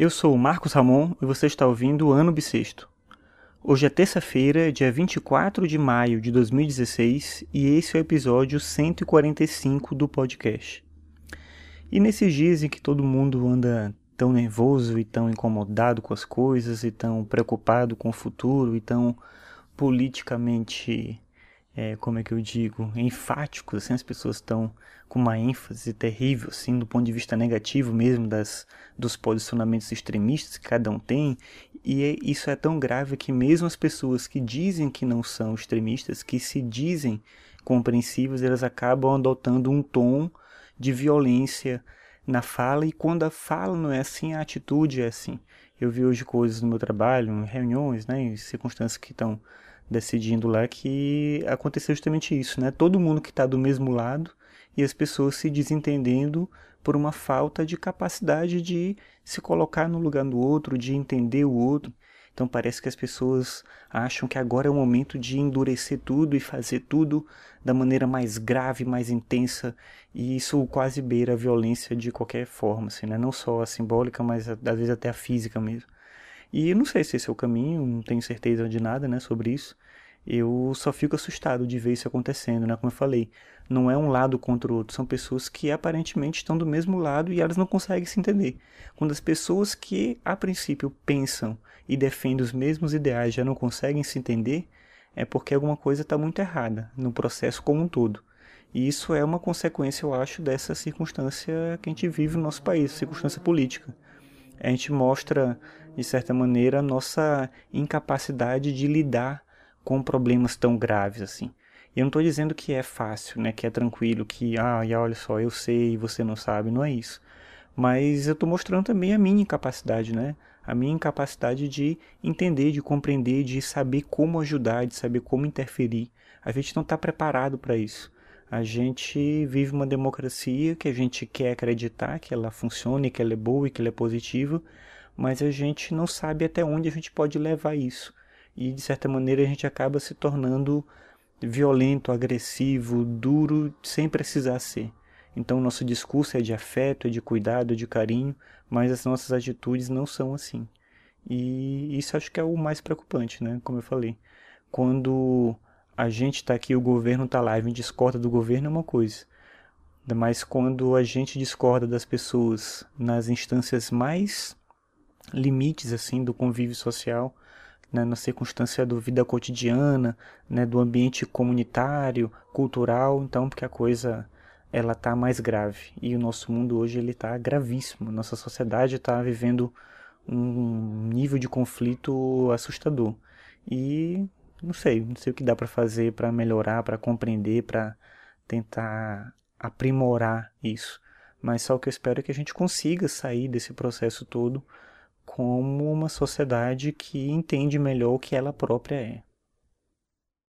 Eu sou o Marcos Ramon e você está ouvindo o Ano Bissexto. Hoje é terça-feira, dia 24 de maio de 2016 e esse é o episódio 145 do podcast. E nesses dias em que todo mundo anda tão nervoso e tão incomodado com as coisas e tão preocupado com o futuro e tão politicamente é, como é que eu digo, enfáticos, assim, as pessoas estão com uma ênfase terrível, assim, do ponto de vista negativo mesmo das, dos posicionamentos extremistas que cada um tem, e é, isso é tão grave que mesmo as pessoas que dizem que não são extremistas, que se dizem compreensivas, elas acabam adotando um tom de violência na fala, e quando a fala não é assim, a atitude é assim. Eu vi hoje coisas no meu trabalho, em reuniões, né, em circunstâncias que estão decidindo lá que aconteceu justamente isso, né? Todo mundo que está do mesmo lado e as pessoas se desentendendo por uma falta de capacidade de se colocar no lugar do outro, de entender o outro. Então parece que as pessoas acham que agora é o momento de endurecer tudo e fazer tudo da maneira mais grave, mais intensa, e isso quase beira a violência de qualquer forma, assim, né? não só a simbólica, mas às vezes até a física mesmo. E não sei se esse é o caminho, não tenho certeza de nada, né, sobre isso. Eu só fico assustado de ver isso acontecendo, né? Como eu falei, não é um lado contra o outro, são pessoas que aparentemente estão do mesmo lado e elas não conseguem se entender. Quando as pessoas que a princípio pensam e defendem os mesmos ideais já não conseguem se entender, é porque alguma coisa está muito errada no processo como um todo. E isso é uma consequência, eu acho, dessa circunstância que a gente vive no nosso país, circunstância política. A gente mostra de certa maneira, a nossa incapacidade de lidar com problemas tão graves assim. Eu não estou dizendo que é fácil, né, que é tranquilo, que, ah, e olha só, eu sei e você não sabe, não é isso. Mas eu estou mostrando também a minha incapacidade, né? A minha incapacidade de entender, de compreender, de saber como ajudar, de saber como interferir. A gente não está preparado para isso. A gente vive uma democracia que a gente quer acreditar que ela funciona, que ela é boa e que ela é positiva, mas a gente não sabe até onde a gente pode levar isso. E de certa maneira a gente acaba se tornando violento, agressivo, duro, sem precisar ser. Então nosso discurso é de afeto, é de cuidado, é de carinho, mas as nossas atitudes não são assim. E isso acho que é o mais preocupante, né? Como eu falei. Quando a gente está aqui, o governo está lá, a gente discorda do governo é uma coisa. Mas quando a gente discorda das pessoas nas instâncias mais limites assim do convívio social, né, na circunstância da vida cotidiana, né, do ambiente comunitário, cultural, então porque a coisa ela está mais grave. E o nosso mundo hoje ele está gravíssimo, nossa sociedade está vivendo um nível de conflito assustador. E não sei, não sei o que dá para fazer para melhorar, para compreender, para tentar aprimorar isso. Mas só o que eu espero é que a gente consiga sair desse processo todo como uma sociedade que entende melhor o que ela própria é.